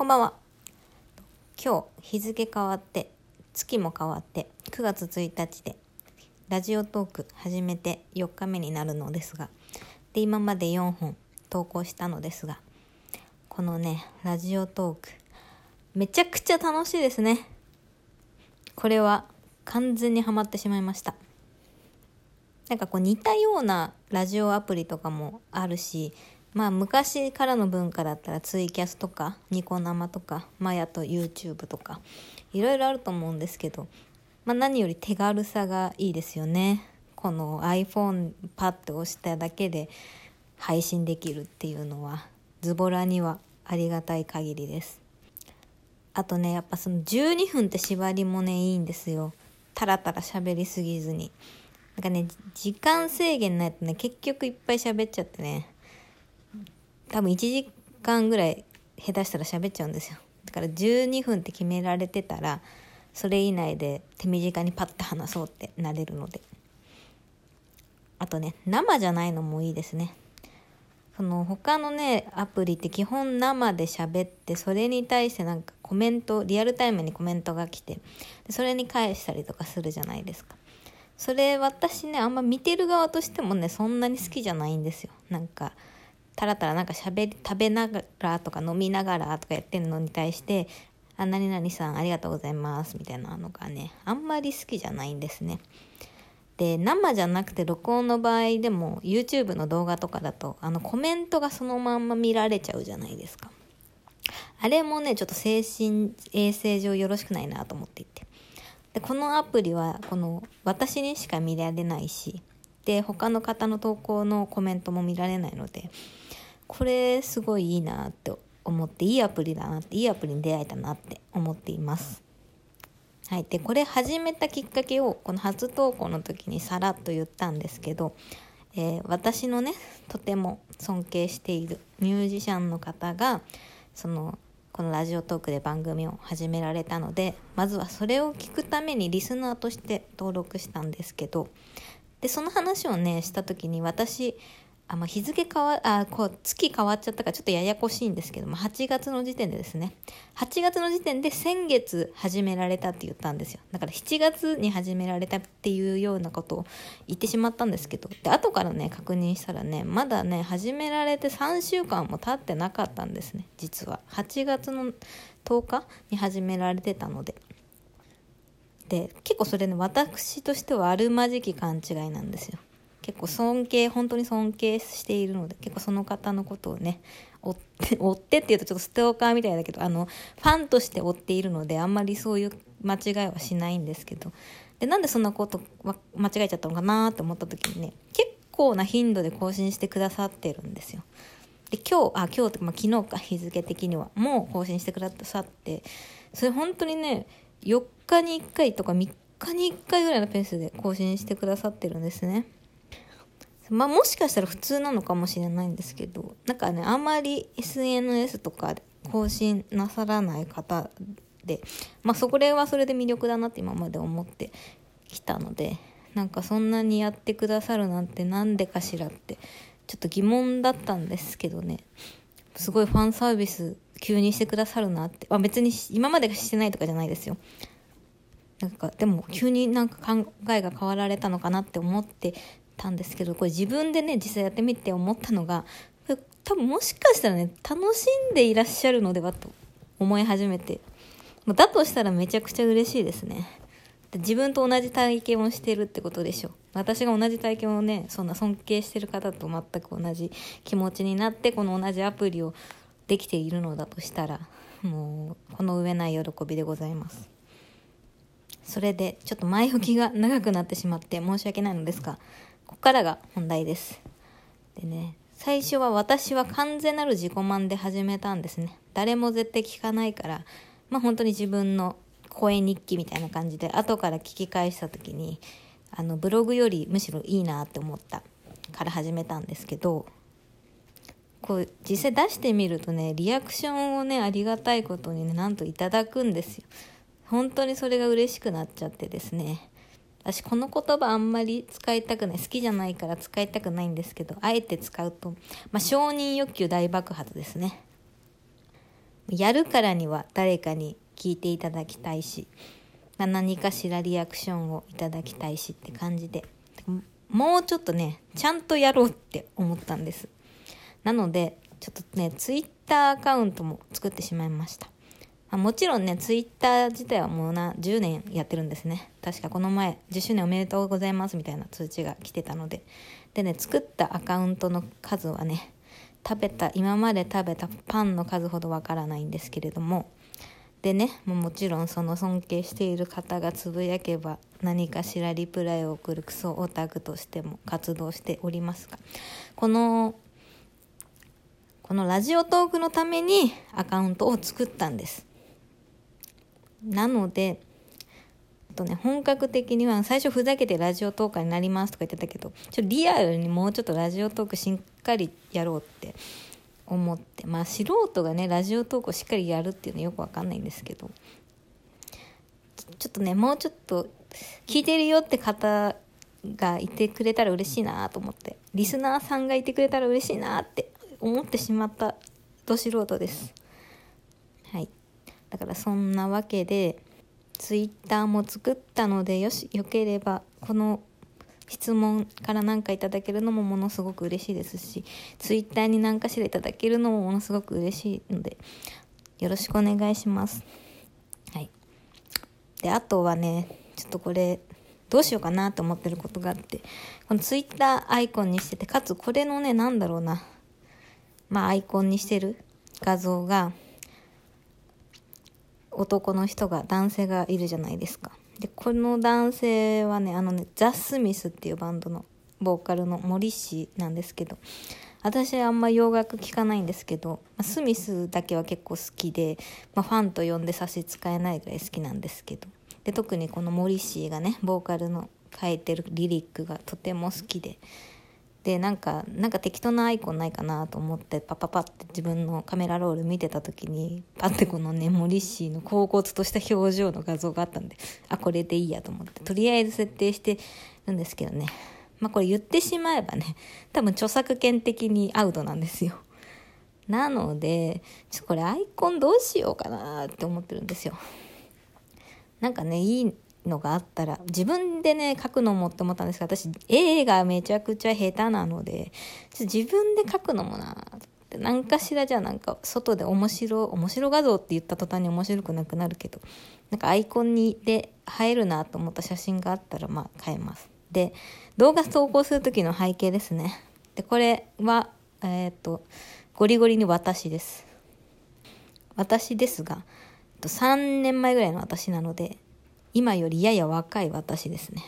こんばんは。今日日付変わって月も変わって9月1日でラジオトーク始めて4日目になるのですがで今まで4本投稿したのですがこのねラジオトークめちゃくちゃ楽しいですね。これは完全にハマってしまいました。なんかこう似たようなラジオアプリとかもあるしまあ昔からの文化だったらツイキャスとかニコ生とかマヤと YouTube とかいろいろあると思うんですけど、まあ、何より手軽さがいいですよね。この iPhone パッと押しただけで配信できるっていうのはズボラにはありがたい限りです。あとねやっぱその12分って縛りもねいいんですよ。タラタラ喋りすぎずに。なんかね時間制限ないとね結局いっぱい喋っちゃってね。多分1時間ぐらい下手したら喋っちゃうんですよ。だから12分って決められてたらそれ以内で手短にパッて話そうってなれるので。あとね生じゃないのもいいですね。その他のねアプリって基本生で喋ってそれに対してなんかコメントリアルタイムにコメントが来てそれに返したりとかするじゃないですか。それ私ねあんま見てる側としてもねそんなに好きじゃないんですよ。なんかたらたらなんか喋り食べながらとか飲みながらとかやってるのに対して「あ何々さんありがとうございます」みたいなのがねあんまり好きじゃないんですね。で生じゃなくて録音の場合でも YouTube の動画とかだとあのコメントがそのまんま見られちゃうじゃないですか。あれもねちょっと精神衛生上よろしくないなと思っていて。でこのアプリはこの私にしか見られないしで他の方の投稿のコメントも見られないのでこれすごいいいなって思っていいアプリだなっていいアプリに出会えたなって思っています。はい、でこれ始めたきっかけをこの初投稿の時にさらっと言ったんですけど、えー、私のねとても尊敬しているミュージシャンの方がそのこのラジオトークで番組を始められたのでまずはそれを聞くためにリスナーとして登録したんですけどでその話をねした時に私あまあ、日付変わあこう月変わっちゃったからちょっとややこしいんですけども8月の時点でですね。8月の時点で先月始められたって言ったんですよ。だから7月に始められたっていうようなことを言ってしまったんですけど。で後からね確認したらねまだね始められて3週間も経ってなかったんですね。実は。8月の10日に始められてたので。で結構それね私としてはあるまじき勘違いなんですよ。結構尊敬本当に尊敬しているので結構その方のことをね追って 追ってっていうとちょっとストーカーみたいだけどあのファンとして追っているのであんまりそういう間違いはしないんですけどでなんでそんなこと間違えちゃったのかなって思った時にね結構な頻度で更新してくださってるんですよ。で今日あ今日とか、まあ、昨日か日付的にはもう更新してくださってそれ本当にね4日に1回とか3日に1回ぐらいのペースで更新してくださってるんですね。まあもしかしたら普通なのかもしれないんですけどなんかねあんまり SNS とかで更新なさらない方でまあそれはそれで魅力だなって今まで思ってきたのでなんかそんなにやってくださるなんてなんでかしらってちょっと疑問だったんですけどね。すごいファンサービス急にしてくださるなって、まあ、別に今までしてないとかじゃないですよ。なんかでも急になんか考えが変わられたのかなって思ってたんですけどこれ自分でね実際やってみて思ったのが多分もしかしたらね楽しんでいらっしゃるのではと思い始めてだとしたらめちゃくちゃ嬉しいですね。自分と同じ体験をしてるってことでしょ私が同じ体験をねそんな尊敬してる方と全く同じ気持ちになってこの同じアプリをできているのだとしたらもうこの上ない喜びでございます。それでちょっと前置きが長くなってしまって申し訳ないのですがここからが本題です。でね、最初は私は完全なる自己満で始めたんですね。誰も絶対聞かないから、まあ本当に自分の声日記みたいな感じで、後から聞き返した時に、あの、ブログよりむしろいいなって思ったから始めたんですけど、こう、実際出してみるとね、リアクションをね、ありがたいことにね、なんといただくんですよ。本当にそれが嬉しくなっちゃってですね。私この言葉あんまり使いたくない好きじゃないから使いたくないんですけどあえて使うと、まあ、承認欲求大爆発ですね。やるからには誰かに聞いていただきたいし、ま、何かしらリアクションをいただきたいしって感じでもうちょっとねちゃんとやろうって思ったんです。なのでちょっとねツイッターアカウントも作ってしまいました。あもちろんねツイッター自体はもうな10年やってるんですね。確かこの前10周年おめでとうございますみたいな通知が来てたので。でね作ったアカウントの数はね食べた今まで食べたパンの数ほどわからないんですけれども。でねももちろんその尊敬している方がつぶやけば何かしらリプライを送るクソオタクとしても活動しておりますが。このこのラジオトークのためにアカウントを作ったんです。なのでとね本格的には最初ふざけてラジオトーカーになりますとか言ってたけどちょリアルにもうちょっとラジオトークしっかりやろうって思ってまあ素人がねラジオトークをしっかりやるっていうのはよくわかんないんですけどちょっとねもうちょっと聞いてるよって方がいてくれたら嬉しいなと思ってリスナーさんがいてくれたら嬉しいなって思ってしまったど素人です。だからそんなわけでツイッターも作ったのでよしよければこの質問から何かいただけるのもものすごく嬉しいですしツイッターに何かしらいただけるのもものすごく嬉しいのでよろしくお願いします。はい。であとはねちょっとこれどうしようかなと思ってることがあってこのツイッターアイコンにしててかつこれのね何だろうなまあアイコンにしてる画像が男の人が男性がいるじゃないですか。でこの男性はねあのねザ・スミスっていうバンドのボーカルの森氏なんですけど私はあんま洋楽聴かないんですけど、ま、スミスだけは結構好きで、まあ、ファンと呼んで差し支えないぐらい好きなんですけど。で特にこの森氏がねボーカルの書いてるリリックがとても好きで。でなんかなんか適当なアイコンないかなと思ってパパパって自分のカメラロール見てた時にパッてこのね森氏の恍惚とした表情の画像があったんであこれでいいやと思ってとりあえず設定してるんですけどね。まあこれ言ってしまえばね多分著作権的にアウトなんですよ。なのでちょっとこれアイコンどうしようかなって思ってるんですよ。なんかねいいのがあったら自分でね書くのもって思ったんですが私絵がめちゃくちゃ下手なので自分で書くのもなって何かしらじゃあなんか外で面白面白画像って言った途端に面白くなくなるけどなんかアイコンにで映えるなと思った写真があったらまあ変えます。で動画投稿する時の背景ですね。でこれはえっ、とゴリゴリに私です。私ですが3年前ぐらいの私なので今よりやや若い私ですね。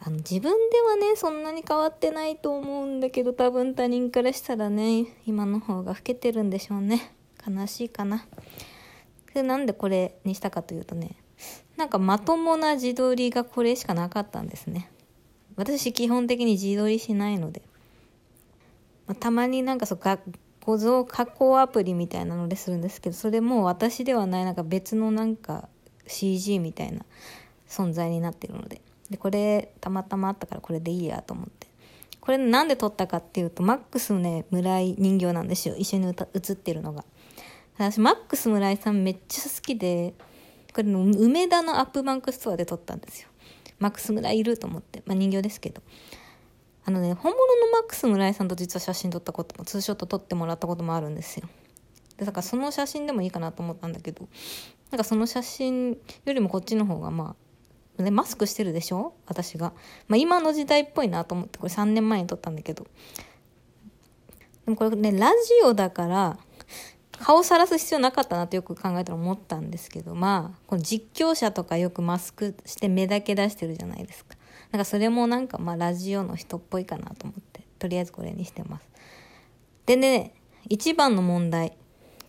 あの自分ではねそんなに変わってないと思うんだけど多分他人からしたらね今の方が老けてるんでしょうね。悲しいかな。でなんでこれにしたかというとねなんかまともな自撮りがこれしかなかったんですね。私基本的に自撮りしないので、まあ、たまになんかそう画像加工アプリみたいなのでするんですけどそれも私ではないなんか別のなんか CG みたいな存在になってるので。でこれたまたまあったからこれでいいやと思って。これなんで撮ったかっていうとマックスね村井人形なんですよ。一緒に写ってるのが。私マックス村井さんめっちゃ好きでこれの梅田の AppBank Store で撮ったんですよ。マックス村井いると思って、まあ、人形ですけど。あのね本物のマックス村井さんと実は写真撮ったこともツーショット撮ってもらったこともあるんですよ。でだからその写真でもいいかなと思ったんだけどなんかその写真よりもこっちの方がまあ、ね、マスクしてるでしょ？私が。まあ今の時代っぽいなと思ってこれ3年前に撮ったんだけど。でもこれね、ラジオだから、顔さらす必要なかったなってよく考えたら思ったんですけど、まあ、この実況者とかよくマスクして目だけ出してるじゃないですか。なんかそれもなんかまあラジオの人っぽいかなと思って、とりあえずこれにしてます。でね、一番の問題。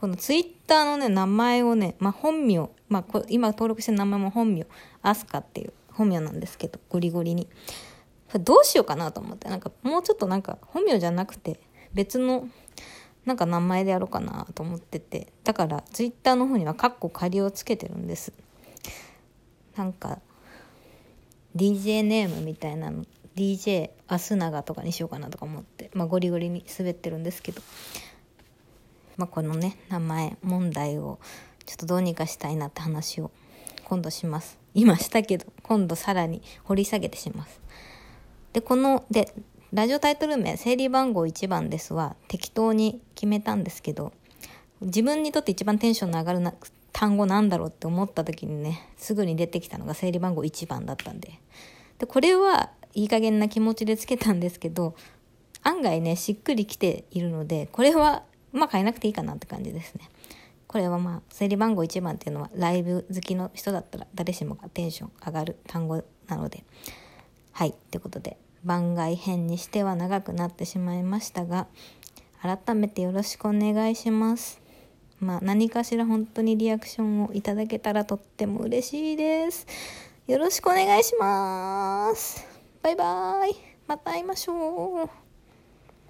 このツイッターのね、名前をね、まあ、本名、まあ、今登録してる名前も本名、アスカっていう本名なんですけど、ゴリゴリに。どうしようかなと思って、なんかもうちょっとなんか本名じゃなくて、別のなんか名前でやろうかなと思ってて、だからツイッターの方にはカッコ仮をつけてるんです。なんか、DJ ネームみたいなの、DJ アスナガとかにしようかなとか思って、まあゴリゴリに滑ってるんですけど、まあ、このね名前問題をちょっとどうにかしたいなって話を今度します。今したけど今度さらに掘り下げてします。でこのでラジオタイトル名「整理番号1番です」は適当に決めたんですけど自分にとって一番テンションの上がるな単語なんだろうって思った時にねすぐに出てきたのが整理番号1番だったんで。でこれはいい加減な気持ちでつけたんですけど案外ねしっくりきているのでこれはまあ変えなくていいかなって感じですね。これはまあ整理番号1番っていうのはライブ好きの人だったら誰しもがテンション上がる単語なので。はいということで番外編にしては長くなってしまいましたが改めてよろしくお願いします。まあ何かしら本当にリアクションをいただけたらとっても嬉しいです。よろしくお願いします。バイバーイ。また会いましょう。